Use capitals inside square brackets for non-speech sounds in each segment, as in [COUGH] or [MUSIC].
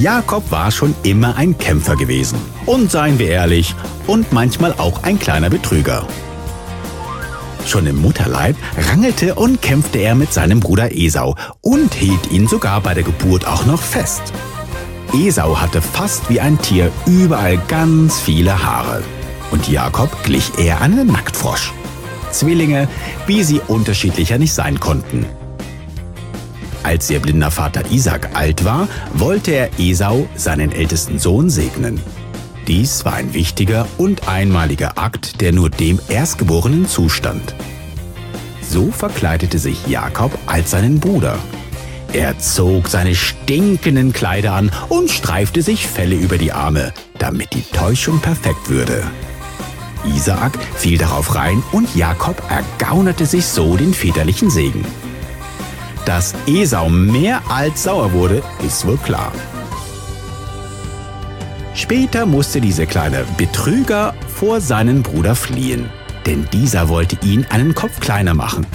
Jakob war schon immer ein Kämpfer gewesen. Und seien wir ehrlich, und manchmal auch ein kleiner Betrüger. Schon im Mutterleib rangelte und kämpfte er mit seinem Bruder Esau und hielt ihn sogar bei der Geburt auch noch fest. Esau hatte fast wie ein Tier überall ganz viele Haare. Und Jakob glich eher einem Nacktfrosch. Zwillinge, wie sie unterschiedlicher nicht sein konnten. Als ihr blinder Vater Isaac alt war, wollte er Esau, seinen ältesten Sohn, segnen. Dies war ein wichtiger und einmaliger Akt, der nur dem Erstgeborenen zustand. So verkleidete sich Jakob als seinen Bruder. Er zog seine stinkenden Kleider an und streifte sich Felle über die Arme, damit die Täuschung perfekt würde. Isaak fiel darauf rein und Jakob ergaunerte sich so den väterlichen Segen. Dass Esau mehr als sauer wurde, ist wohl klar. Später musste dieser kleine Betrüger vor seinen Bruder fliehen, denn dieser wollte ihn einen Kopf kleiner machen.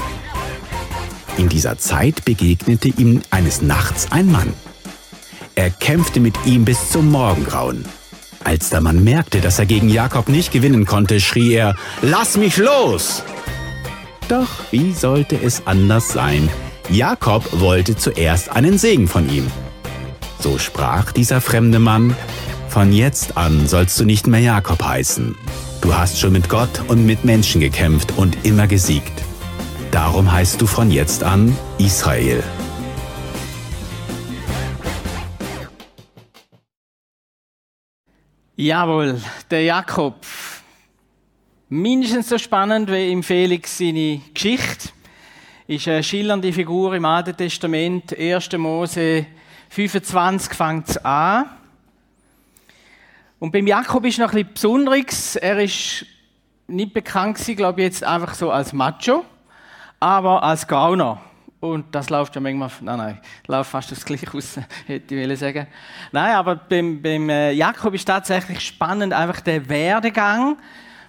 In dieser Zeit begegnete ihm eines Nachts ein Mann. Er kämpfte mit ihm bis zum Morgengrauen. Als der Mann merkte, dass er gegen Jakob nicht gewinnen konnte, schrie er, Lass mich los! Doch wie sollte es anders sein? Jakob wollte zuerst einen Segen von ihm. So sprach dieser fremde Mann, Von jetzt an sollst du nicht mehr Jakob heißen. Du hast schon mit Gott und mit Menschen gekämpft und immer gesiegt. Darum heißt du von jetzt an Israel. Jawohl, der Jakob. Mindestens so spannend wie im Felix seine Geschichte. Ist eine schillernde Figur im Alten Testament. 1. Mose 25 fängt es an. Und beim Jakob ist noch bisschen Besonderes. Er ist nicht bekannt gewesen, glaube ich, jetzt einfach so als Macho, aber als Gauner. Und das läuft ja manchmal, nein, nein, läuft fast das Gleiche aus, [LAUGHS] hätte ich sagen. Nein, aber beim, beim äh, Jakob ist tatsächlich spannend, einfach der Werdegang,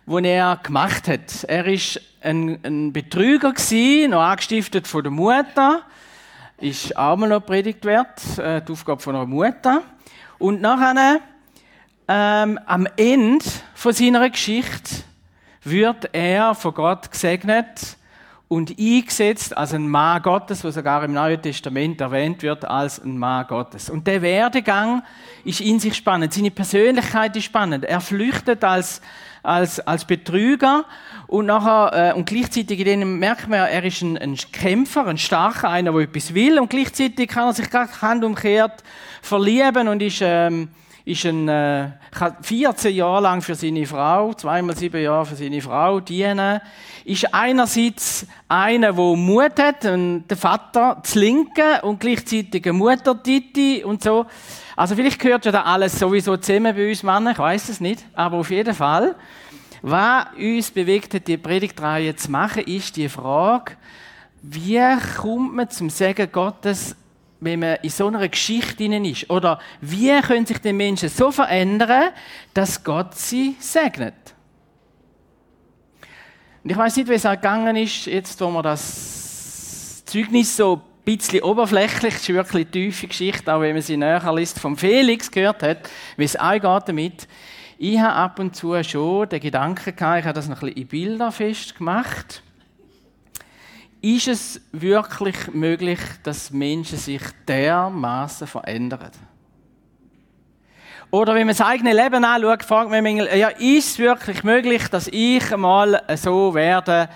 den er gemacht hat. Er ist ein, ein Betrüger gewesen, noch angestiftet von der Mutter. Ist auch mal noch predigt wert, äh, die Aufgabe von einer Mutter. Und nachher, ähm, am Ende von seiner Geschichte, wird er von Gott gesegnet und eingesetzt als ein Mann Gottes, was sogar im Neuen Testament erwähnt wird als ein Mann Gottes. Und der Werdegang ist in sich spannend. Seine Persönlichkeit ist spannend. Er flüchtet als als, als Betrüger. Und nachher, äh, und gleichzeitig in dem merkt man, er ist ein, ein Kämpfer, ein starker, einer, der etwas will. Und gleichzeitig kann er sich gerade handumkehrt verlieben und ist, ähm, ist ein, äh, 14 Jahre lang für seine Frau, zweimal sieben Jahre für seine Frau dienen, ist einerseits einer, der Mut hat, den Vater zu linken und gleichzeitig eine Mutter Titi und so. Also vielleicht gehört ja da alles sowieso zusammen bei uns Männern, ich weiß es nicht, aber auf jeden Fall. Was uns bewegt hat, die Predigtreihe zu machen, ist die Frage, wie kommt man zum Segen Gottes wenn man in so einer Geschichte ist? Oder wie können sich die Menschen so verändern, dass Gott sie segnet? Und ich weiß nicht, wie es auch gegangen ist, jetzt, wo man das Zeugnis so ein bisschen oberflächlich, das ist wirklich eine tiefe Geschichte, auch wenn man sie näher liest, vom Felix gehört hat, wie es eingeht damit. Ich habe ab und zu schon den Gedanken gehabt, ich habe das noch ein bisschen in Bilder festgemacht ist es wirklich möglich, dass Menschen sich dermaßen verändern? Oder wenn man das eigene Leben anschaut, fragt man manchmal, ja, ist es wirklich möglich, dass ich mal so werde,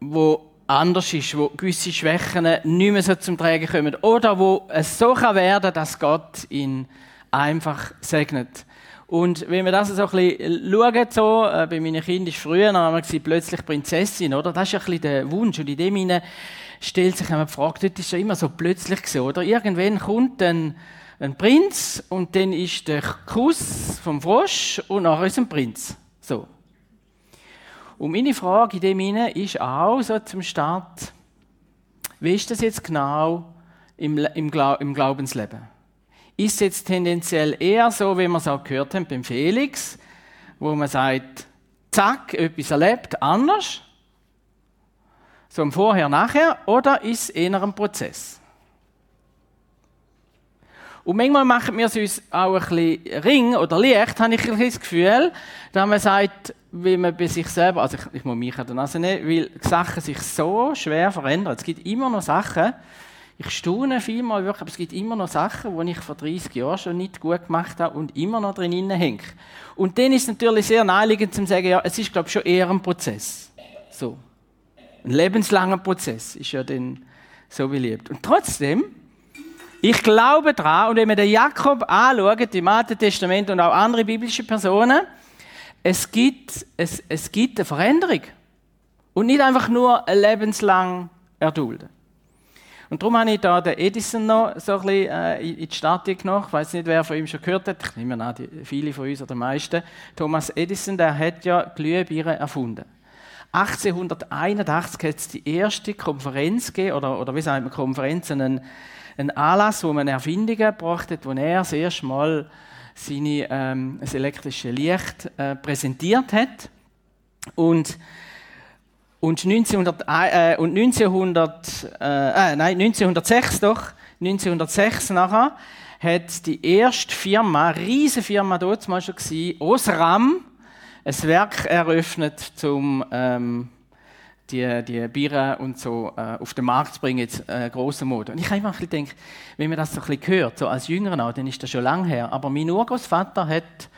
wo anders ist, wo gewisse Schwächen nicht mehr so zum Tragen kommen? Oder wo es so kann werden, dass Gott ihn einfach segnet? Und wenn wir das so ein bisschen schauen, so, äh, bei meinen Kindern ist früher wir plötzlich Prinzessin, oder? Das ist ein bisschen der Wunsch. Und in dem hinein stellt sich eine Frage, das ist ja immer so plötzlich so, oder? Irgendwann kommt ein, ein Prinz und dann ist der Kuss vom Frosch und nachher ist ein Prinz. So. Und meine Frage in dem hinein ist auch so zum Start, wie ist das jetzt genau im, im Glaubensleben? Ist jetzt tendenziell eher so, wie wir es auch gehört haben beim Felix, wo man sagt, zack, etwas erlebt, anders, so im Vorher, Nachher, oder ist es eher ein Prozess? Und manchmal machen wir es uns auch ein bisschen ring oder leicht, habe ich ein bisschen das Gefühl, dass man sagt, wie man bei sich selber, also ich, ich muss mich an der Nase nehmen, weil Sachen sich so schwer verändern. Es gibt immer noch Sachen, ich staune vielmal wirklich, aber es gibt immer noch Sachen, die ich vor 30 Jahren schon nicht gut gemacht habe und immer noch drin hänge. Und dann ist es natürlich sehr naheliegend zu sagen, ja, es ist, glaube ich, schon eher ein Prozess. So. Ein lebenslanger Prozess ist ja dann so beliebt. Und trotzdem, ich glaube daran, und wenn wir den Jakob anschauen, im Alten Testament und auch andere biblische Personen, es gibt, es, es gibt eine Veränderung. Und nicht einfach nur lebenslang erdulden. Und darum habe ich da den Edison noch so ein bisschen äh, in die Statik noch. Ich weiß nicht, wer von ihm schon gehört hat. Ich nehme an, die, viele von uns oder die meisten. Thomas Edison, der hat ja Glühbirnen erfunden. 1881 hat es die erste Konferenz gegeben, oder, oder wie sagt man, Konferenz, einen, einen Anlass, wo man Erfindungen gebracht hat, wo er das erste Mal seine, ähm, das elektrische Licht äh, präsentiert hat. Und, und, 1900, äh, und 1900, äh, äh, nein, 1906 doch, 1906 nachher, hat die erste Firma, riesige Firma dort mal schon gewesen, Osram, ein Werk eröffnet, um ähm, die, die Biere und so äh, auf den Markt zu bringen, jetzt äh, großer Mode. Und ich habe einfach gedacht, wenn man das so ein bisschen hört, so als Jüngerer auch, dann ist das schon lange her. Aber mein Urgroßvater hat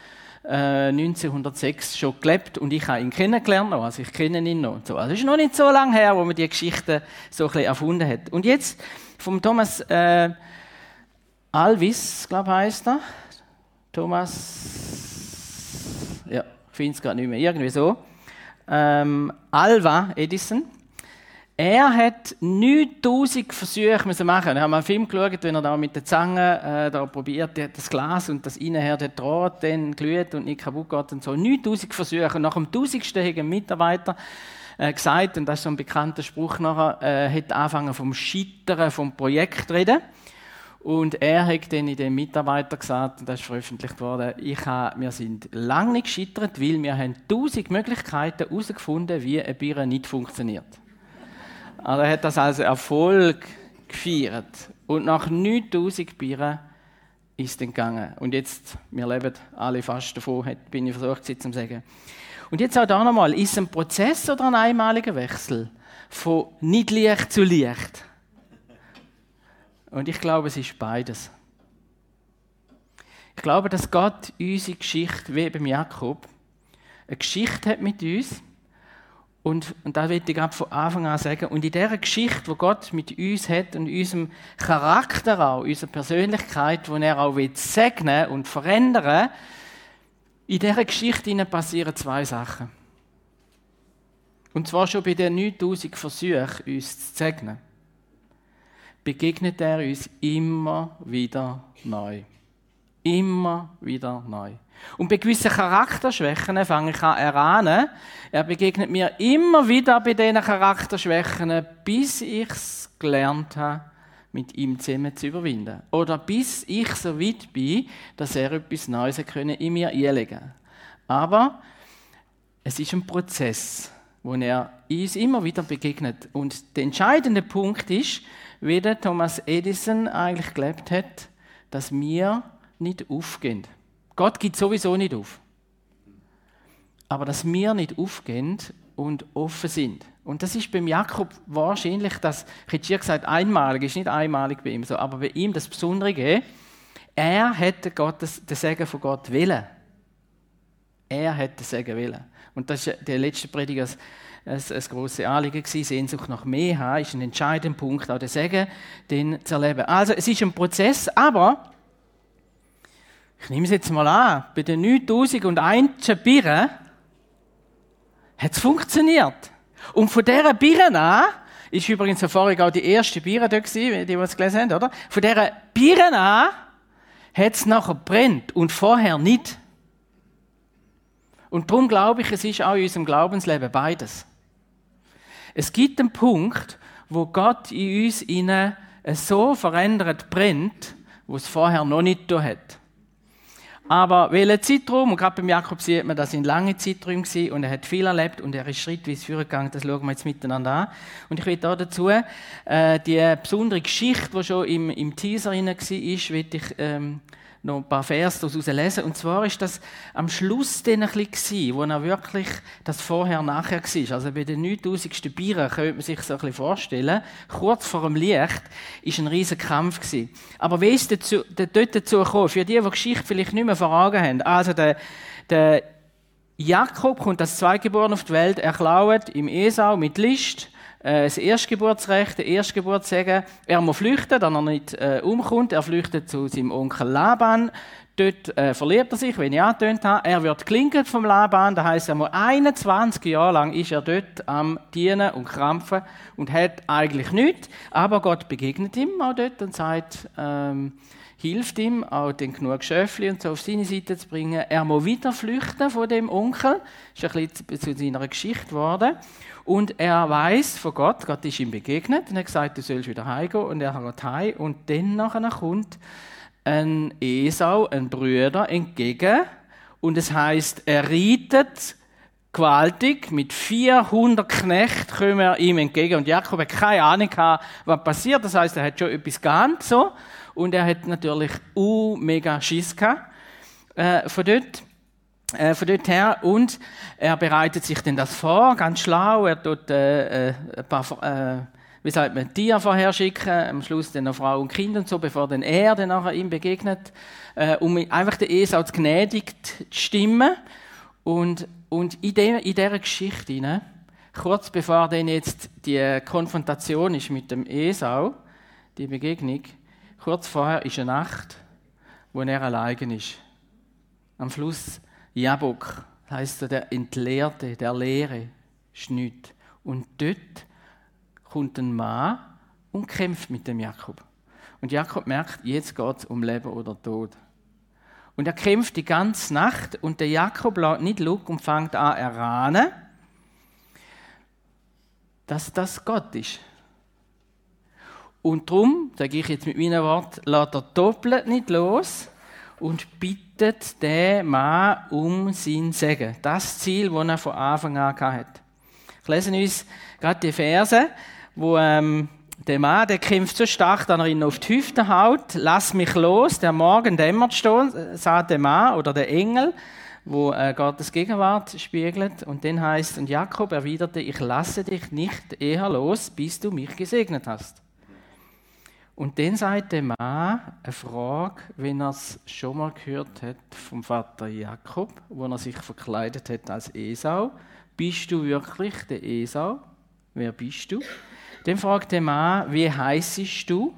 äh, 1906 schon gelebt und ich habe ihn kennengelernt also ich kenne ihn noch. So. Also es ist noch nicht so lange her, wo man die Geschichte so ein bisschen erfunden hat. Und jetzt vom Thomas äh, Alvis, glaube ich, heißt er. Thomas, ja, finde es gerade nicht mehr, irgendwie so. Ähm, Alva Edison. Er hat 9000 Versuche müssen machen. Wir haben einen Film geschaut, wenn er da mit der Zange äh, da probiert, das Glas und das innenher der Draht dann glüht und nicht kaputt geht und so. 9000 Versuche. Und nach dem 1000. hat ein Mitarbeiter äh, gesagt, und das ist so ein bekannter Spruch nachher, äh, hat angefangen vom Scheitern vom Projekt reden. Und er hat dann in dem Mitarbeiter gesagt, und das ist veröffentlicht worden, ich habe, wir sind lange nicht gescheitert, weil wir haben tausend Möglichkeiten herausgefunden, wie eine Birne nicht funktioniert. Er hat das als Erfolg gefeiert. Und nach 9000 Bieren ist es dann gegangen. Und jetzt, wir leben alle fast davon, bin ich versucht, zu sagen. Und jetzt auch da nochmal, ist es ein Prozess oder ein einmaliger Wechsel? Von nicht Licht zu Licht? Und ich glaube, es ist beides. Ich glaube, dass Gott unsere Geschichte, wie beim Jakob, eine Geschichte hat mit uns. Und, und da will ich von Anfang an sagen, und in dieser Geschichte, wo Gott mit uns hat und unserem Charakter auch, unserer Persönlichkeit, wo er auch will segnen und verändern, in dieser Geschichte passieren zwei Sachen. Und zwar schon bei den 9000 Versuchen, uns zu segnen begegnet er uns immer wieder neu. Immer wieder neu. Und bei gewissen Charakterschwächen fange ich an erahnen, er begegnet mir immer wieder bei diesen Charakterschwächen, bis ich es gelernt habe, mit ihm zusammen zu überwinden. Oder bis ich so weit bin, dass er etwas Neues in mir einlegen kann. Aber es ist ein Prozess, wo er uns immer wieder begegnet. Und der entscheidende Punkt ist, wie der Thomas Edison eigentlich gelebt hat, dass wir nicht aufgehen. Gott gibt sowieso nicht auf. Aber dass wir nicht aufgehen und offen sind. Und das ist beim Jakob wahrscheinlich das, ich hätte hier gesagt, einmalig, ist nicht einmalig bei ihm so, aber bei ihm das Besondere, er hätte Gottes, den Segen von Gott willen. Er hätte den Segen willen. Und das ist der letzte Prediger, ein, grosses Anliegen gewesen. Sehnsucht nach mehr haben ist ein entscheidender Punkt, auch der Segen, den zu erleben. Also, es ist ein Prozess, aber ich nehme es jetzt mal an, bei den 9001 Birnen hat es funktioniert. Und von dieser Birnen an, ist übrigens vorhin auch die erste Birne da gewesen, die, es gelesen haben, oder? Von dieser Birnen an hat es nachher brennt und vorher nicht. Und darum glaube ich, es ist auch in unserem Glaubensleben beides. Es gibt einen Punkt, wo Gott in uns so verändert brennt, wo es vorher noch nicht da hat. Aber welcher Zeitraum, und gerade beim Jakob sieht man, das sind lange Zeiträume gewesen, und er hat viel erlebt und er ist schrittweise vorgegangen, das schauen wir jetzt miteinander an. Und ich will da dazu äh, die besondere Geschichte, die schon im, im Teaser drin war, will ich ähm, noch ein paar Vers daraus lesen. Und zwar ist das am Schluss dann ein bisschen wo er wirklich das Vorher-Nachher war. Also bei den 9000. Bieren könnte man sich so ein bisschen vorstellen. Kurz vor dem Licht ist ein riesiger Kampf gewesen. Aber wie ist dazu, dort dazu gekommen? Für die, die Geschichte vielleicht nicht mehr vor Augen haben. Also der, der Jakob kommt als Zweitgeboren auf die Welt, er klaut im Esau mit List äh, das Erstgeburtsrecht, der Erstgeburtssegen. Er muss flüchten, dann er nicht äh, umkommt. Er flüchtet zu seinem Onkel Laban. Dort äh, verliert er sich, wenn ich angetönt habe. Er wird klinkert vom Laban. Das heisst, er muss 21 Jahre lang ist er dort am Dienen und Krampfen und hat eigentlich nichts. Aber Gott begegnet ihm auch dort und sagt, ähm, hilft ihm, auch den genug Schöfli und so auf seine Seite zu bringen. Er muss wieder flüchten von dem Onkel. Das ist ein bisschen zu seiner Geschichte geworden. Und er weiß von Gott, Gott ist ihm begegnet und hat gesagt, du sollst wieder heimgehen. Und er geht heim. Und dann nachher kommt ein Esau, ein Brüder, entgegen. Und es heißt, er reitet gewaltig, mit 400 Knechten kommen er ihm entgegen. Und Jakob hat keine Ahnung gehabt, was passiert. Das heißt, er hat schon etwas geahnt, so. Und er hat natürlich uh, mega Schiss gehabt, äh, von dort. Äh, von dort her. Und er bereitet sich denn das vor, ganz schlau. Er tut äh, äh, ein paar, äh, wie sagt man, Tiere vorher schicken, am Schluss dann noch Frau und Kind und so, bevor dann er dann nachher ihm begegnet, um einfach den Esau zu gnädigt zu stimmen. Und, und in, de, in dieser Geschichte, ne, kurz bevor dann jetzt die Konfrontation ist mit dem Esau, die Begegnung, kurz vorher ist eine Nacht, wo er allein ist. Am Fluss Jabok heißt der Entleerte, der Leere, nichts. Und dort kommt ein Mann und kämpft mit dem Jakob. Und Jakob merkt, jetzt geht es um Leben oder Tod. Und er kämpft die ganze Nacht und der Jakob lässt nicht Luck und fängt an erahnen, dass das Gott ist. Und darum, sage ich jetzt mit meinen Worten, lässt er doppelt nicht los und bittet den Mann um sein Segen. Das Ziel, das er von Anfang an hatte. Ich lese uns gerade die Verse, wo ähm, der Mann, der kämpft so stark, dass er ihn auf die Hüfte haut. Lass mich los, der Morgen dämmert schon, sagt der Mann oder der Engel, wo äh, Gottes Gegenwart spiegelt. Und dann heißt und Jakob erwiderte, ich lasse dich nicht eher los, bis du mich gesegnet hast. Und dann sagt der Mann eine Frage, wenn er es schon mal gehört hat vom Vater Jakob, wo er sich verkleidet hat als Esau. Bist du wirklich der Esau? Wer bist du? Dann fragt der Mann, wie heißest du?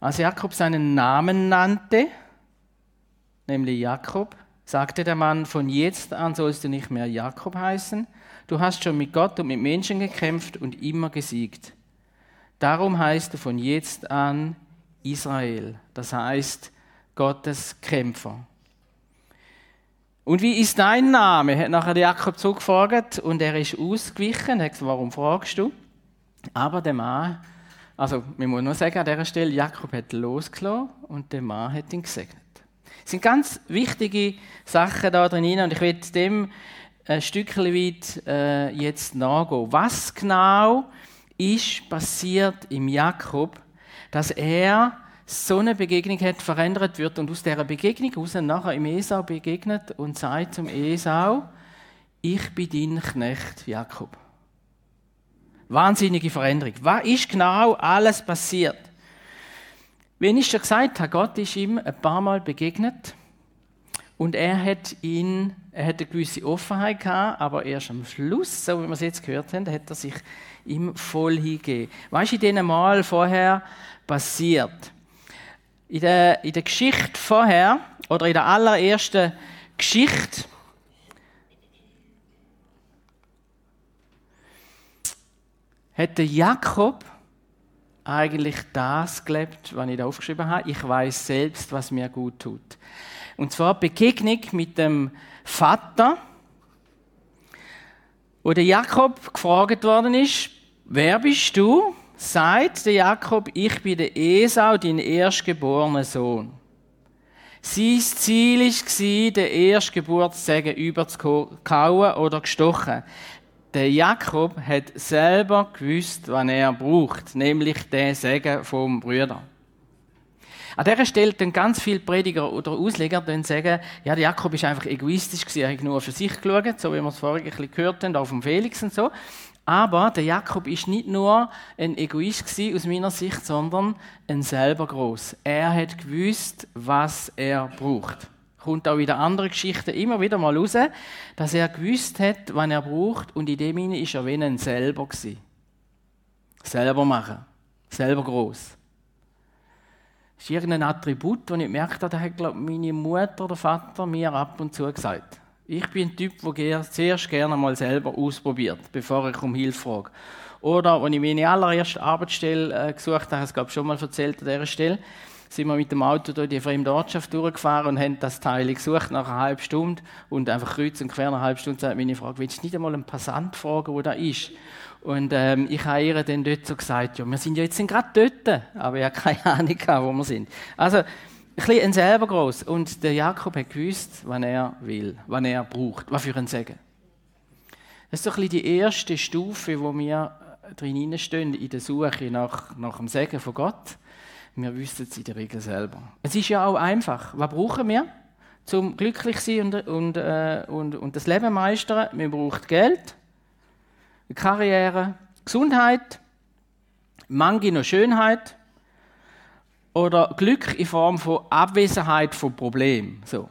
Als Jakob seinen Namen nannte, nämlich Jakob, sagte der Mann, von jetzt an sollst du nicht mehr Jakob heißen. Du hast schon mit Gott und mit Menschen gekämpft und immer gesiegt. Darum heißt er von jetzt an Israel, das heißt Gottes Kämpfer. Und wie ist dein Name? hat nachher Jakob zugefragt und er ist ausgewichen. Er hat gesagt, warum fragst du? Aber der Mann, also man muss nur sagen an dieser Stelle, Jakob hat losgelassen und der Mann hat ihn gesegnet. Es sind ganz wichtige Sachen da drin und ich will dem ein Stückchen weit äh, jetzt nachgehen. Was genau ist passiert im Jakob, dass er so eine Begegnung hat, verändert wird und aus dieser Begegnung heraus nachher im Esau begegnet und sagt zum Esau, ich bin dein Knecht Jakob. Wahnsinnige Veränderung. Was ist genau alles passiert? Wie ich schon gesagt habe, Gott ist ihm ein paar Mal begegnet und er hat ihn, er hat eine gewisse Offenheit gehabt, aber erst am Schluss, so wie wir es jetzt gehört haben, hat er sich ihm voll hingegeben. Was ist in diesen Mal vorher passiert? In der, in der Geschichte vorher, oder in der allerersten Geschichte, hätte Jakob eigentlich das gelebt, was ich da aufgeschrieben habe. Ich weiß selbst, was mir gut tut. Und zwar Begegnung mit dem Vater, wo der Jakob gefragt worden ist, wer bist du? Sagt der Jakob, ich bin der Esau, dein erstgeborener Sohn. Sein Ziel war, den Erstgeburtssegen überzukauen oder gestochen. Der Jakob hat selber gewusst, was er braucht, nämlich den Segen vom Brüder. An dieser Stelle dann ganz viele Prediger oder Ausleger dann sagen, ja, der Jakob ist einfach egoistisch gewesen, er hat nur für sich geschaut, so wie wir es vorhin ein bisschen gehört haben, auch vom Felix und so. Aber der Jakob ist nicht nur ein Egoist gewesen, aus meiner Sicht, sondern ein selber groß. Er hat gewusst, was er braucht. Kommt auch in der anderen Geschichte immer wieder mal raus, dass er gewusst hat, was er braucht und in dem Sinne ist er wie ein selber gewesen. Selber machen. Selber groß. Das ist irgendein Attribut, das ich gemerkt habe, das hat, glaube meine Mutter oder Vater mir ab und zu gesagt. Ich bin ein Typ, der zuerst gerne mal selber ausprobiert, bevor ich um Hilfe frage. Oder, als ich meine allererste Arbeitsstelle äh, gesucht habe, das glaube ich schon mal erzählt an dieser Stelle, sind wir mit dem Auto durch die fremde Ortschaft durchgefahren und haben das Teil gesucht nach einer halben Stunde und einfach kreuz und quer nach einer halben Stunde sagt meine Frage, willst du nicht einmal einen Passant fragen, wo da ist? Und ähm, ich habe ihr dann dort so gesagt, ja, wir sind ja jetzt gerade dort, aber ich habe keine [LAUGHS] Ahnung, wo wir sind. Also, ein bisschen selber groß. Und der Jakob hat gewusst, was er will, was er braucht, was für ein Segen. Das ist so ein bisschen die erste Stufe, wo wir drin stehen in der Suche nach, nach dem Segen von Gott. Wir wissen es in der Regel selber. Es ist ja auch einfach. Was brauchen wir, um glücklich zu sein und, und, äh, und, und das Leben meistern? Wir brauchen Geld, Karriere, Gesundheit, manche noch Schönheit oder Glück in Form von Abwesenheit von Problemen. So.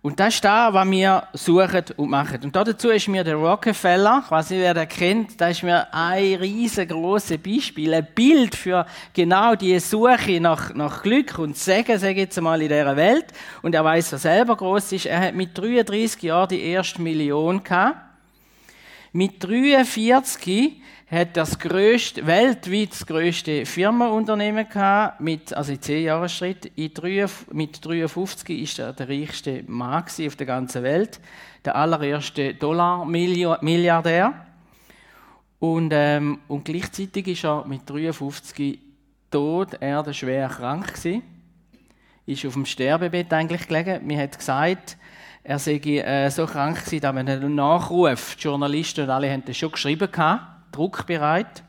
Und das ist das, was wir suchen und machen. Und dazu ist mir der Rockefeller, ich weiß nicht, wer den kennt, das ist mir ein riesengroßes Beispiel, ein Bild für genau die Suche nach, nach Glück und Segen, sage ich jetzt mal, in dieser Welt. Und er weiß, was selber groß ist. Er hat mit 33 Jahren die erste Million gehabt. Mit 43 hat das größte, weltweit das größte Firmenunternehmen gehabt, mit, also in 10 Jahren Schritt. mit 53 ist er der reichste Mann auf der ganzen Welt, der allererste Dollar-Milliardär. Und, ähm, und gleichzeitig ist er mit 53 tot, er schwer krank gewesen, ist auf dem Sterbebett eigentlich gelegen. Mir hat gesagt, er sei äh, so krank gewesen, dass man einen Nachruf, die Journalisten und alle haben das schon geschrieben gehabt druckbereit.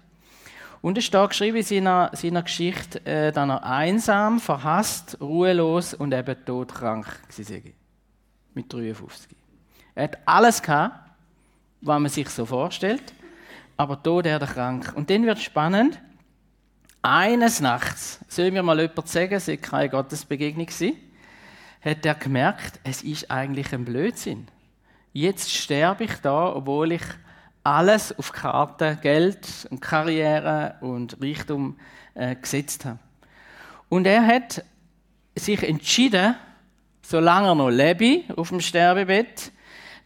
Und es steht geschrieben in seiner, seiner Geschichte, äh, dass er einsam, verhasst, ruhelos und eben todkrank war. Mit 53. Er hat alles gehabt, was man sich so vorstellt, aber tot er krank. Und dann wird spannend. Eines Nachts, soll mir mal jemand sagen, es war keine Gottesbegegnung, hat er gemerkt, es ist eigentlich ein Blödsinn. Jetzt sterbe ich da, obwohl ich alles auf Karte, Geld und Karriere und Reichtum äh, gesetzt habe. Und er hat sich entschieden, solange er noch lebe auf dem Sterbebett,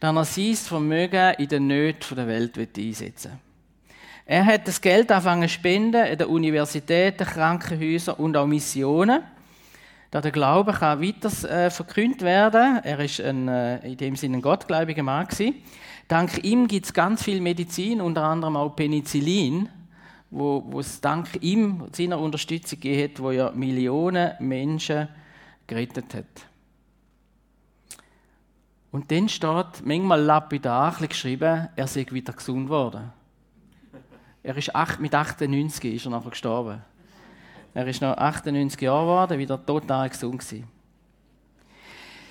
dass er sein Vermögen in den Nöten der Welt einsetzen will. Er hat das Geld angefangen zu spenden in den Universitäten, Krankenhäusern und auch Missionen, da der Glaube kann weiter äh, verkündet werden. Er ist ein, äh, in dem Sinne ein gottgläubiger Mann gewesen. Dank ihm gibt es ganz viel Medizin, unter anderem auch Penicillin, wo, es dank ihm, seiner Unterstützung gegeben wo ja Millionen Menschen gerettet hat. Und dann steht manchmal lapidar geschrieben, er sei wieder gesund worden. Er ist acht, mit 98 ist er nachher gestorben. Er ist noch 98 Jahre geworden, wieder total gesund gewesen.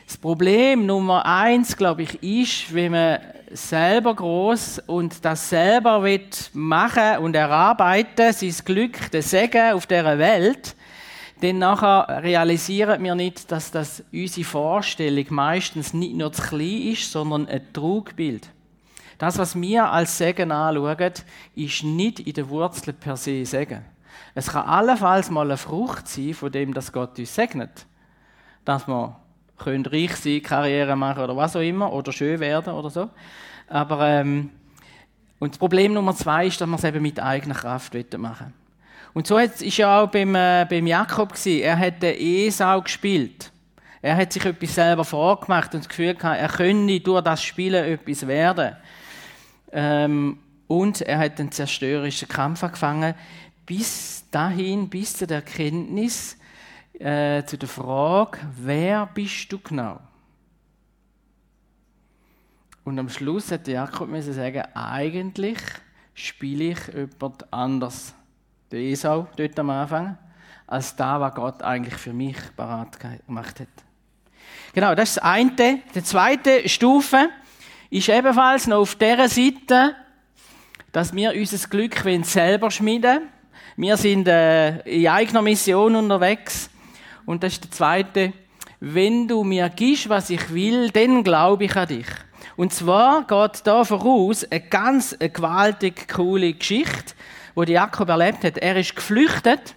Das Problem Nummer eins, glaube ich, ist, wenn man selber groß und das selber machen und erarbeiten, sein Glück, den Segen auf dieser Welt, dann nachher realisieren wir nicht, dass das unsere Vorstellung meistens nicht nur zu klein ist, sondern ein Trugbild. Das, was wir als Segen anschauen, ist nicht in der Wurzel per se Segen. Es kann allenfalls mal eine Frucht sein, von dem, dass Gott uns segnet. Dass wir können reich sein, Karriere machen oder was auch immer, oder schön werden oder so. Aber, ähm, und das Problem Nummer zwei ist, dass man es eben mit eigener Kraft machen Und so ist ja auch beim, äh, beim Jakob gewesen. Er hat den Esau gespielt. Er hat sich etwas selber vorgemacht und das Gefühl gehabt, er könne durch das Spielen etwas werden. Ähm, und er hat einen zerstörerischen Kampf angefangen, bis dahin, bis zu der Erkenntnis, äh, zu der Frage, wer bist du genau? Und am Schluss hat Jakob müssen sagen, eigentlich spiele ich jemand anders, der Esau dort am Anfang, als da, was Gott eigentlich für mich parat gemacht hat. Genau, das ist das eine. Die zweite Stufe ist ebenfalls noch auf dieser Seite, dass wir unser Glück selber schmieden wollen. Wir sind äh, in eigener Mission unterwegs. Und das ist der zweite. Wenn du mir gibst, was ich will, dann glaube ich an dich. Und zwar geht da voraus eine ganz eine gewaltig coole Geschichte, die Jakob erlebt hat. Er ist geflüchtet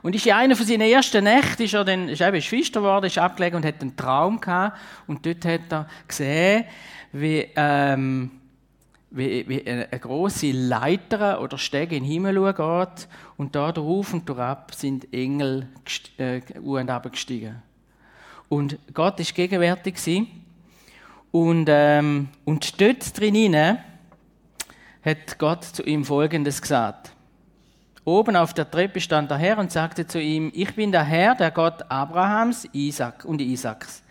und ist in einer von seinen ersten Nächten ist er dann, ist eben Schwester geworden, ist abgelegen und hat einen Traum gehabt. Und dort hat er gesehen, wie, ähm, wie, wie eine, große Leiter oder Stege in den Himmel geht und da drauf und durchab sind Engel äh, und abgestiegen. Und Gott ist gegenwärtig gewesen. Und, ähm, und dort drinnen hat Gott zu ihm Folgendes gesagt. Oben auf der Treppe stand der Herr und sagte zu ihm, ich bin der Herr, der Gott Abrahams, Isaac und Isaaks.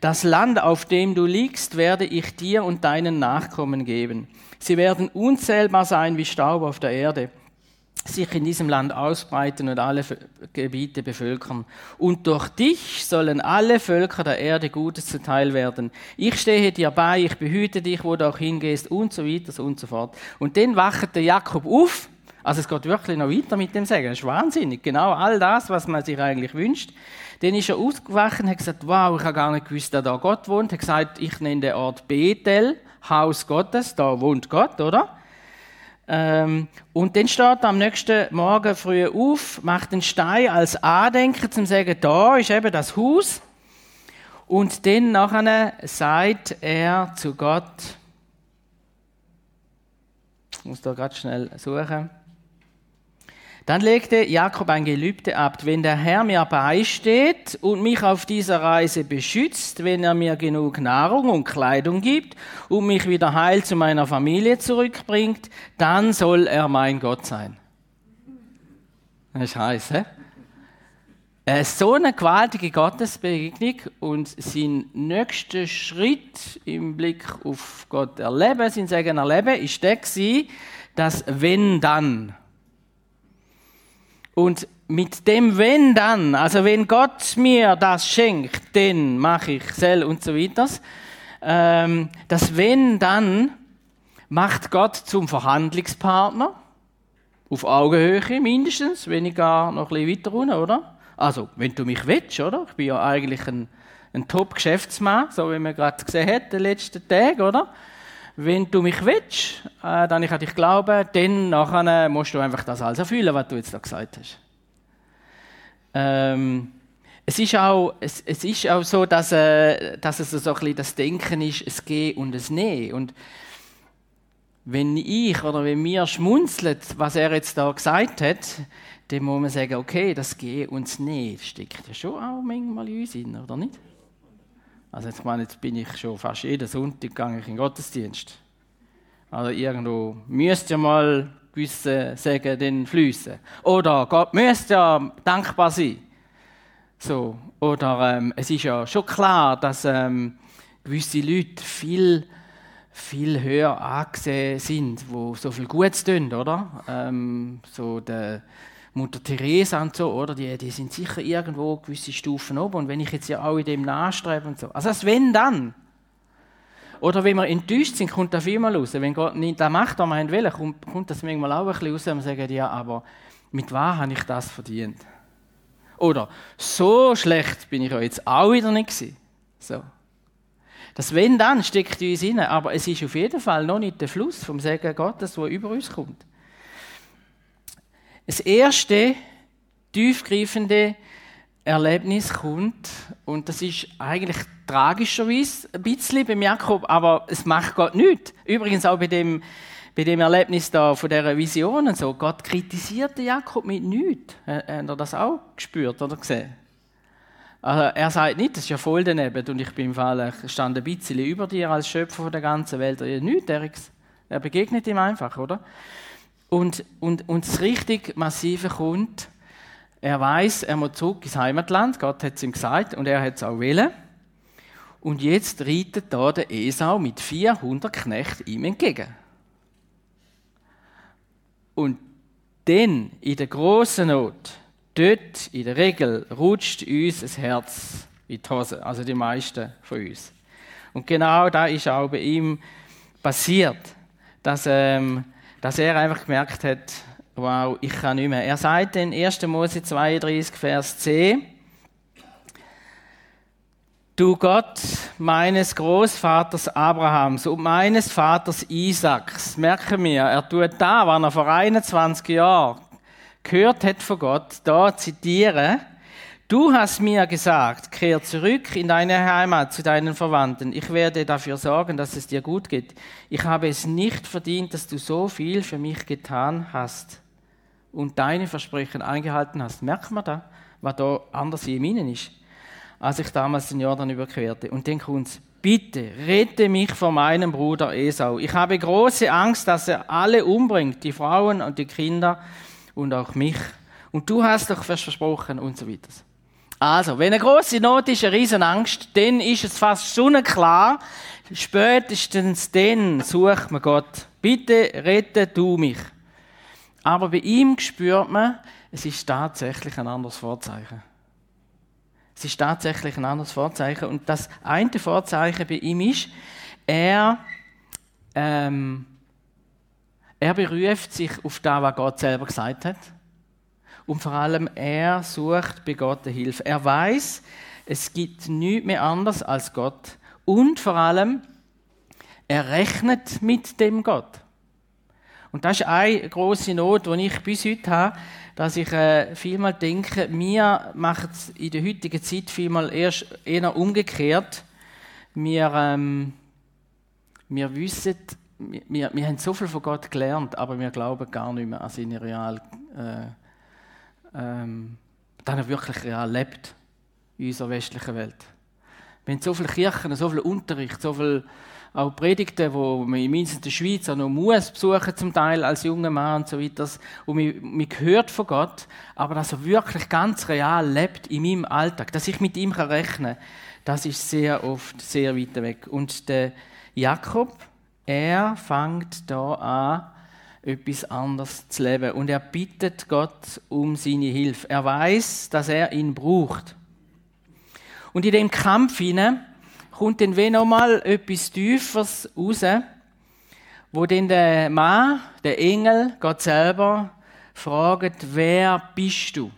Das Land, auf dem du liegst, werde ich dir und deinen Nachkommen geben. Sie werden unzählbar sein wie Staub auf der Erde sich in diesem Land ausbreiten und alle Gebiete bevölkern. Und durch dich sollen alle Völker der Erde Gutes zuteil werden. Ich stehe dir bei, ich behüte dich, wo du auch hingehst und so weiter und so fort. Und dann wacht der Jakob auf. Also es geht wirklich noch weiter mit dem Sagen. Das ist wahnsinnig. Genau all das, was man sich eigentlich wünscht. Dann ist er aufgewacht und hat gesagt, wow, ich habe gar nicht gewusst, dass da Gott wohnt. Er hat gesagt, ich nenne den Ort Bethel, Haus Gottes, da wohnt Gott, oder? Ähm, und dann steht er am nächsten Morgen früh auf, macht den Stein als Andenken zum sagen, da ist eben das Haus. Und dann nachher sagt er zu Gott, ich muss da gerade schnell suchen. Dann legte Jakob ein Gelübde ab, wenn der Herr mir beisteht und mich auf dieser Reise beschützt, wenn er mir genug Nahrung und Kleidung gibt und mich wieder heil zu meiner Familie zurückbringt, dann soll er mein Gott sein. Das ist heiß, hä? Äh, so eine gewaltige Gottesbegegnung und sein nächster Schritt im Blick auf Gott erleben, sein Segen erleben, ist der dass wenn dann und mit dem wenn dann, also wenn Gott mir das schenkt, dann mache ich sel und so weiter. Ähm, das wenn dann macht Gott zum Verhandlungspartner. Auf Augenhöhe mindestens, wenn ich gar noch ein bisschen weiter runter, oder? Also, wenn du mich willst, oder? Ich bin ja eigentlich ein, ein Top-Geschäftsmann, so wie man gerade gesehen hat, den letzten Tag, oder? Wenn du mich willst, äh, dann ich an dich glauben, dann nachher musst du einfach das alles erfüllen, was du jetzt da gesagt hast. Ähm, es ist auch, es, es ist auch so, dass, äh, dass es so ein bisschen das Denken ist, es geht und es Nehmen. Und wenn ich oder wenn mir schmunzelt, was er jetzt da gesagt hat, dann muss man sagen, okay, das geht und es Nehmen steckt ja schon auch manchmal in uns oder nicht? Also jetzt meine, jetzt bin ich schon fast jeden Sonntag gegangen in den Gottesdienst. Also irgendwo müsst ihr mal gewisse Segen den fließen. Oder Gott müsste ja dankbar sein. So. Oder ähm, es ist ja schon klar, dass ähm, gewisse Leute viel, viel höher angesehen sind, wo so viel Gutes tun, oder? Ähm, so der Mutter Teresa und so, oder? Die, die sind sicher irgendwo gewisse Stufen oben. Und wenn ich jetzt ja auch in dem nachstrebe und so. Also das wenn dann. Oder wenn wir enttäuscht sind, kommt das immer raus. Wenn Gott nicht das macht, was wir wollen, kommt, kommt das manchmal auch ein bisschen raus und wir sagen, ja, aber mit was habe ich das verdient? Oder so schlecht bin ich ja jetzt auch wieder nicht gewesen. So. Das Wenn dann steckt in uns rein, aber es ist auf jeden Fall noch nicht der Fluss vom Segen Gottes, der über uns kommt. Das erste tiefgreifende Erlebnis kommt, und das ist eigentlich tragischerweise ein bisschen beim Jakob, aber es macht Gott nichts. Übrigens auch bei dem, bei dem Erlebnis da von dieser Vision und so. Gott kritisierte Jakob mit nichts. Habt ihr das auch gespürt oder gesehen? Also er sagt nicht, das ist ja voll daneben und ich bin im Fall, ich stand ein bisschen über dir als Schöpfer der ganzen Welt. Nichts, er begegnet ihm einfach, oder? Und, und, und das richtig Massive kommt, Er weiß, er muss zurück ins Heimatland. Gott hat es ihm gesagt und er hat es auch willen. Und jetzt reitet da der Esau mit 400 Knechten ihm entgegen. Und dann, in der großen Not, dort in der Regel rutscht uns das Herz in die Hose, also die meisten von uns. Und genau da ist auch bei ihm passiert, dass, ähm, dass er einfach gemerkt hat, wow, ich kann nicht mehr. Er sagt in 1. Mose 32, Vers 10, Du Gott meines Großvaters Abrahams und meines Vaters Isaaks, merken wir, er tut da, was er vor 21 Jahren gehört hat von Gott, da zitieren, Du hast mir gesagt, kehr zurück in deine Heimat zu deinen Verwandten. Ich werde dafür sorgen, dass es dir gut geht. Ich habe es nicht verdient, dass du so viel für mich getan hast und deine Versprechen eingehalten hast. Merkt man da, was da anders in ihnen ist? als ich damals den Jordan überquerte. Und dann kommt bitte, rette mich vor meinem Bruder Esau. Ich habe große Angst, dass er alle umbringt, die Frauen und die Kinder und auch mich. Und du hast doch versprochen und so weiter. Also, wenn eine große Not ist, eine riesen Angst, dann ist es fast sonnenklar. Spätestens dann sucht man Gott. Bitte rette du mich. Aber bei ihm spürt man, es ist tatsächlich ein anderes Vorzeichen. Es ist tatsächlich ein anderes Vorzeichen. Und das eine Vorzeichen bei ihm ist, er, ähm, er beruft sich auf das, was Gott selber gesagt hat. Und vor allem, er sucht bei Gott Hilfe. Er weiß, es gibt nichts mehr anders als Gott. Und vor allem, er rechnet mit dem Gott. Und das ist eine große Not, die ich bis heute habe dass ich äh, vielmal denke, wir machen es in der heutigen Zeit vielmal erst eher umgekehrt. Wir, ähm, wir wissen, wir, wir haben so viel von Gott gelernt, aber wir glauben gar nicht mehr an seine real, äh, ähm, dass er wirklich real lebt in unserer westlichen Welt. Wir haben so viele Kirchen, so viel Unterricht, so viel auch Predigten, die man in der Schweiz auch noch muss besuchen zum Teil als junger Mann und so weiter. Und man, man hört von Gott, aber dass er wirklich ganz real lebt in meinem Alltag, dass ich mit ihm rechnen kann, das ist sehr oft sehr weit weg. Und der Jakob, er fängt da an, etwas anderes zu leben. Und er bittet Gott um seine Hilfe. Er weiß, dass er ihn braucht. Und in dem Kampf hinein kommt dann wie nochmal etwas Tieferes raus, wo dann der Mann, der Engel, Gott selber, fragt, wer bist du?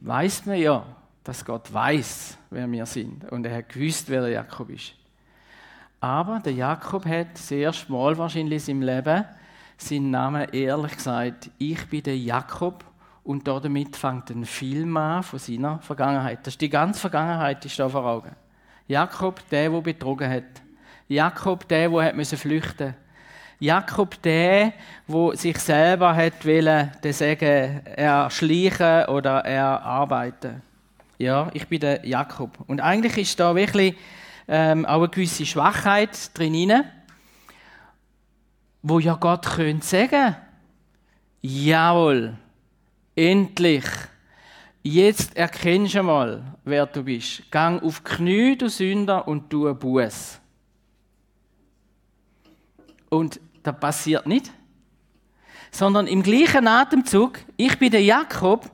Weiß man ja, dass Gott weiß, wer wir sind. Und er hat gewusst, wer der Jakob ist. Aber der Jakob hat das erste Mal wahrscheinlich in seinem Leben seinen Namen ehrlich gesagt, ich bin der Jakob und damit fängt ein Film an von seiner Vergangenheit. Das ist die ganze Vergangenheit, ist da vor Augen. Jakob, der, der betrogen hat. Jakob, der, der hat müssen flüchten. Jakob, der, der sich selber hat wollen, den Segen erschleichen oder erarbeiten. Ja, ich bin der Jakob. Und eigentlich ist da wirklich ähm, auch eine gewisse Schwachheit drin, wo ja Gott könnte sagen, jawohl, Endlich. Jetzt erkennst du mal, wer du bist. Gang auf Knie, du Sünder, und tu Buß. Und das passiert nicht. Sondern im gleichen Atemzug, ich bin der Jakob,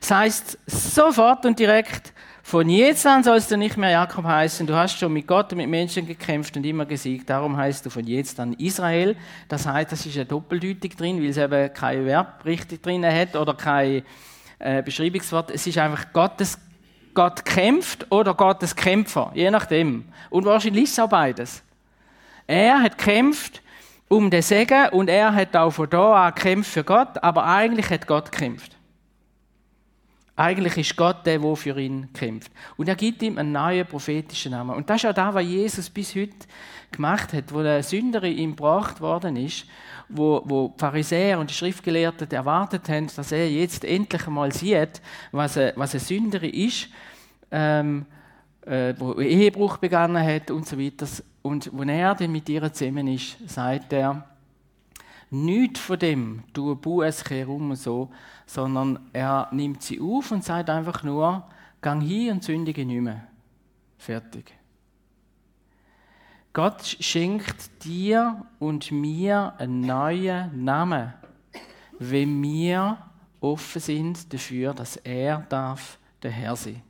das heißt sofort und direkt, von jetzt an sollst du nicht mehr Jakob heißen. Du hast schon mit Gott und mit Menschen gekämpft und immer gesiegt. Darum heißt du von jetzt an Israel. Das heißt, das ist ja doppeldeutig drin, weil es eben kein Verb richtig drin hat oder kein äh, Beschreibungswort. Es ist einfach Gottes, Gott kämpft oder Gottes Kämpfer, je nachdem. Und wahrscheinlich ist es auch beides. Er hat kämpft um den Segen und er hat auch von da an gekämpft für Gott, aber eigentlich hat Gott gekämpft. Eigentlich ist Gott der, der für ihn kämpft. Und er gibt ihm einen neuen prophetischen Namen. Und das ist auch das, was Jesus bis heute gemacht hat, wo der Sünder ihm gebracht worden ist, wo, wo die Pharisäer und die Schriftgelehrten erwartet haben, dass er jetzt endlich einmal sieht, was ein, was ein Sünder ist, ähm, äh, wo Ehebruch begangen hat und so weiter. Und wenn er dann mit ihr zusammen ist, sagt er, nichts von dem, du Buß, kehr um so, sondern er nimmt sie auf und sagt einfach nur, gang hin und sündige nicht mehr. Fertig. Gott schenkt dir und mir einen neuen Namen, wenn wir offen sind dafür, dass er darf der Herr sein.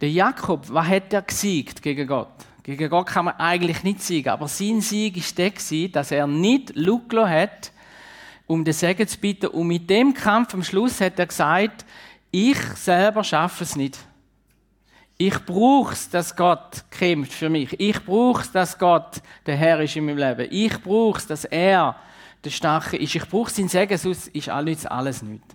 Der Jakob, was hat er gesiegt gegen Gott? Gegen Gott kann man eigentlich nicht siegen, aber sein Sieg ist der dass er nicht Luglo hat, um den Segen zu bitten. Und mit dem Kampf am Schluss hat er gesagt, ich selber schaffe es nicht. Ich brauche es, dass Gott kämpft für mich. Ich brauche es, dass Gott der Herr ist in meinem Leben. Ich brauche es, dass er der Starke ist. Ich brauche sein Segen, sonst ist alles, alles nichts.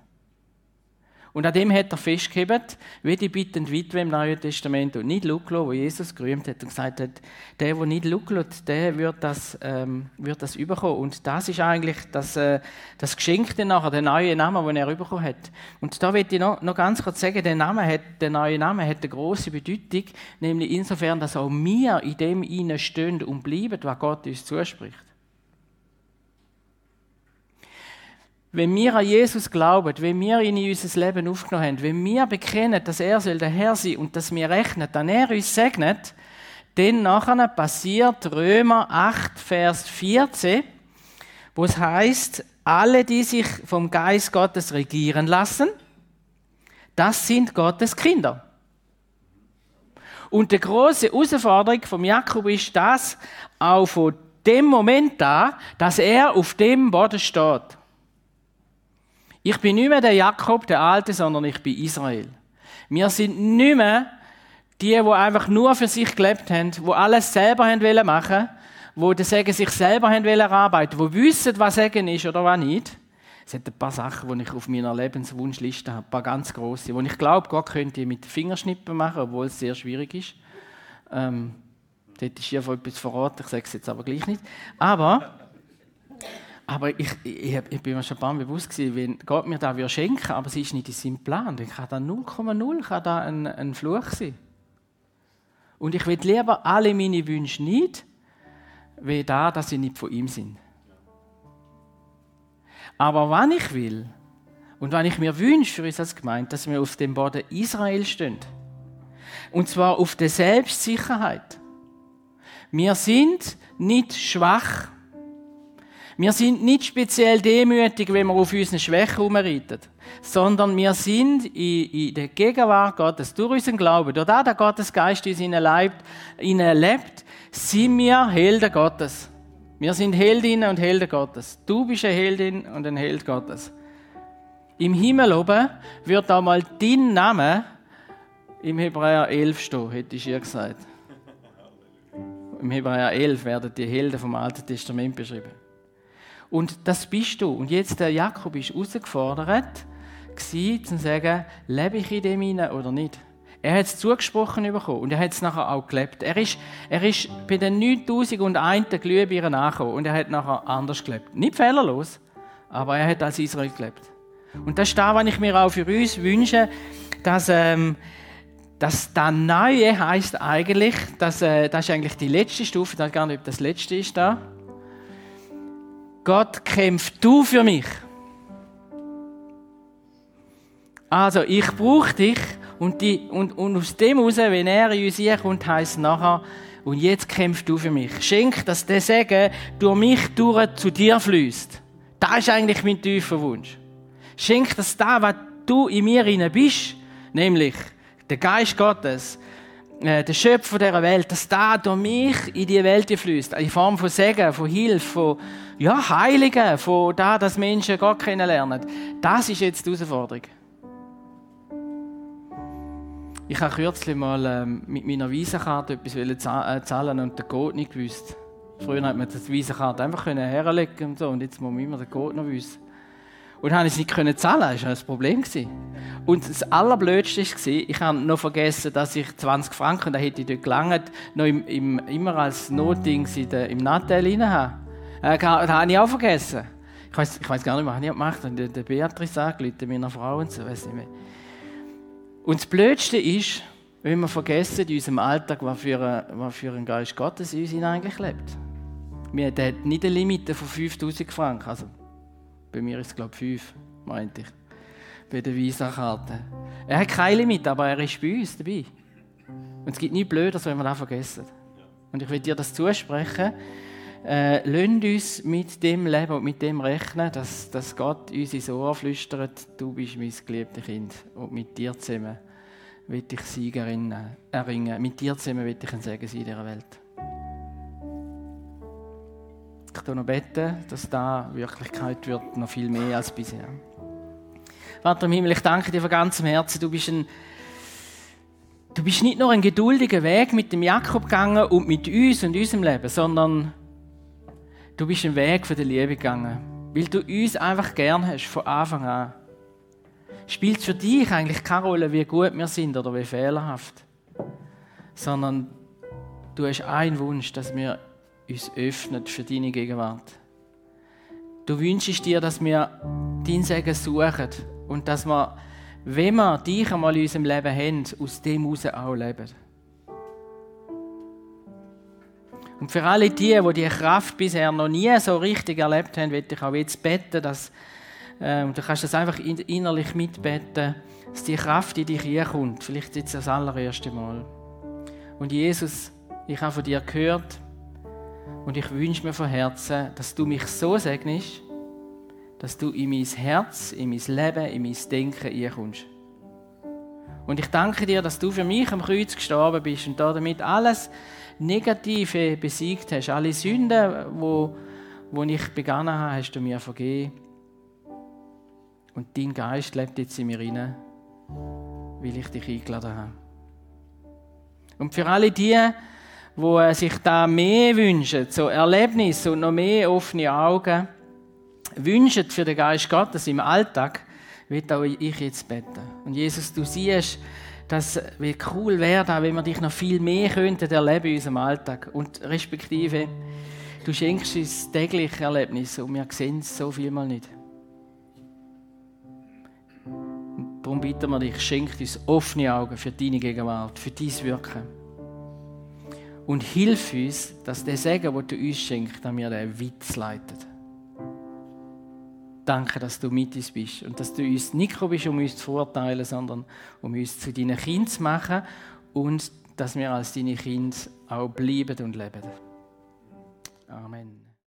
Und an dem hat er festgehebt, wie die bittende Witwe im Neuen Testament und nicht Luklo, wo Jesus gerühmt hat und gesagt hat, der, der nicht Luklot, der wird das, ähm, wird das überkommen. Und das ist eigentlich das, äh, das Geschenkte nachher, der neue Name, den er überkommen hat. Und da will ich noch, noch ganz kurz sagen, der, Name hat, der neue Name hat eine große Bedeutung, nämlich insofern, dass auch wir in dem stehen und bleiben, was Gott uns zuspricht. Wenn wir an Jesus glauben, wenn wir ihn in unser Leben aufgenommen haben, wenn wir bekennen, dass er soll der Herr sein und dass wir rechnen, dann er uns segnet, dann nachher passiert Römer 8, Vers 14, wo es heißt, alle, die sich vom Geist Gottes regieren lassen, das sind Gottes Kinder. Und die große Herausforderung vom Jakob ist das, auch von dem Moment da, dass er auf dem Boden steht. Ich bin nicht mehr der Jakob, der Alte, sondern ich bin Israel. Wir sind nicht mehr die, die einfach nur für sich gelebt haben, die alles selber haben machen wo die Segen sich selber haben erarbeiten die wissen, was Segen ist oder was nicht. Es hat ein paar Sachen, die ich auf meiner Lebenswunschliste habe, ein paar ganz große, wo ich glaube, Gott könnte mit Fingerschnippen machen, obwohl es sehr schwierig ist. Ähm, dort ist von etwas verraten, ich sage es jetzt aber gleich nicht. Aber aber ich, ich, ich bin mir schon ein paar Mal bewusst gewesen, wenn Gott mir das schenken aber es ist nicht in seinem Plan, dann kann da 0,0 kann da ein, ein Fluch sein. Und ich will lieber alle meine Wünsche nicht, wie da, dass sie nicht von ihm sind. Aber wann ich will und wenn ich mir wünsche für uns als Gemeinde, dass wir auf dem Boden Israel stehen, und zwar auf der Selbstsicherheit. Wir sind nicht schwach wir sind nicht speziell demütig, wenn wir auf unseren Schwächen herumreiten, sondern wir sind in, in, der Gegenwart Gottes, durch unseren Glauben, durch das, dass Gottes Geist in uns lebt, lebt, sind wir Helden Gottes. Wir sind Heldinnen und Helden Gottes. Du bist eine Heldin und ein Held Gottes. Im Himmel oben wird einmal dein Name im Hebräer 11 stehen, hätte ich ihr gesagt. Im Hebräer 11 werden die Helden vom Alten Testament beschrieben. Und das bist du. Und jetzt der Jakob ist herausgefordert, zu sagen, lebe ich in dem hinein oder nicht. Er hat es zugesprochen bekommen und er hat es nachher auch gelebt. Er ist, er ist bei den 9001 Glühbirnen angekommen und er hat nachher anders gelebt. Nicht fehlerlos, aber er hat als Israel gelebt. Und das ist das, was ich mir auch für uns wünsche, dass, ähm, dass das Neue heißt eigentlich, dass, äh, das ist eigentlich die letzte Stufe, ich weiß gar nicht, ob das letzte ist da. Gott kämpft du für mich. Also, ich brauche dich und, die, und, und aus dem heraus, wenn er in uns kommt, heisst nachher, und jetzt kämpfst du für mich. Schenk, dass der Segen durch mich durch zu dir fließt. Das ist eigentlich mein tiefer Wunsch. Schenk, dass da, was du in mir inne bist, nämlich der Geist Gottes, äh, der Schöpfer dieser Welt, dass da durch mich in die Welt fließt, in Form von Segen, von Hilfe, von ja, Heiligen, von da, dass Menschen Gott kennenlernen. Das ist jetzt die Herausforderung. Ich habe kürzlich mal ähm, mit meiner Visakarte etwas äh, zahlen und den Code nicht gewusst. Früher hat man die Visakarte einfach herlegen und so und jetzt muss man immer den Code noch wissen. Und ich es nicht zahlen, das war ein Problem. Und das Allerblödste war, ich habe noch vergessen, dass ich 20 Franken, da hätte ich dort gelangt, noch im, im, immer als Notding im Nattel rein habe. Äh, das habe ich auch vergessen. Ich weiß ich weiss gar nicht was ich gemacht habe. Der, der Beatrice angerufen, meiner Frau und so, weiß nicht mehr. Und das Blödste ist, wenn wir vergessen in unserem Alltag, was für, ein, was für ein Geist Gottes in uns eigentlich lebt. Wir haben nicht eine Limite von 5000 Franken. Also, bei mir ist es, glaube ich, 5, meinte ich. Bei der Visa-Karte. Er hat keine Limite, aber er ist bei uns dabei. Und es gibt nichts Blödes, wenn wir das vergessen. Und ich will dir das zusprechen. Äh, lasst uns mit dem leben und mit dem rechnen, dass, dass Gott uns ins Ohr flüstert, du bist mein geliebtes Kind. Und mit dir zusammen will ich Sieg erringen. Mit dir zusammen will ich ein Segen sein in dieser Welt. Ich tue noch beten, dass da Wirklichkeit wird, noch viel mehr als bisher. Vater im Himmel, ich danke dir von ganzem Herzen. Du bist ein Du bist nicht nur einen geduldigen Weg mit dem Jakob gegangen und mit uns und unserem Leben, sondern du bist einen Weg von der Liebe gegangen, weil du uns einfach gern hast, von Anfang an. Spielt für dich eigentlich keine Rolle, wie gut wir sind oder wie fehlerhaft, sondern du hast einen Wunsch, dass wir uns öffnen für deine Gegenwart. Du wünschst dir, dass wir dein Segen suchen und dass wir wenn wir dich einmal in unserem Leben haben, aus dem heraus auch leben. Und für alle die, die diese Kraft bisher noch nie so richtig erlebt haben, möchte ich auch jetzt beten, dass, äh, du kannst das einfach innerlich mitbeten, dass die Kraft in dich hineinkommt. Vielleicht jetzt das allererste Mal. Und Jesus, ich habe von dir gehört und ich wünsche mir von Herzen, dass du mich so segnest, dass du in mein Herz, in mein Leben, in mein Denken einkommst. Und ich danke dir, dass du für mich am Kreuz gestorben bist und damit alles Negative besiegt hast. Alle Sünden, wo, wo ich begangen habe, hast du mir vergeben. Und dein Geist lebt jetzt in mir rein, weil ich dich eingeladen habe. Und für alle die, die sich da mehr wünschen, so Erlebnisse und noch mehr offene Augen, wünschen für den Geist Gottes im Alltag, wird auch ich jetzt beten. Und Jesus, du siehst, dass wie cool wäre, wenn wir dich noch viel mehr könnten erleben in unserem Alltag. Und respektive, du schenkst uns tägliche Erlebnisse und wir sehen es so viel mal nicht. Darum bitten wir dich, schenk uns offene Augen für deine Gegenwart, für dein Wirken. Und hilf uns, dass der Segen, den du uns schenkst, wir den Witz leiten. Danke, dass du mit uns bist und dass du uns nicht gekommen bist, um uns zu verurteilen, sondern um uns zu deinen Kindern zu machen und dass wir als deine Kinder auch bleiben und leben. Amen.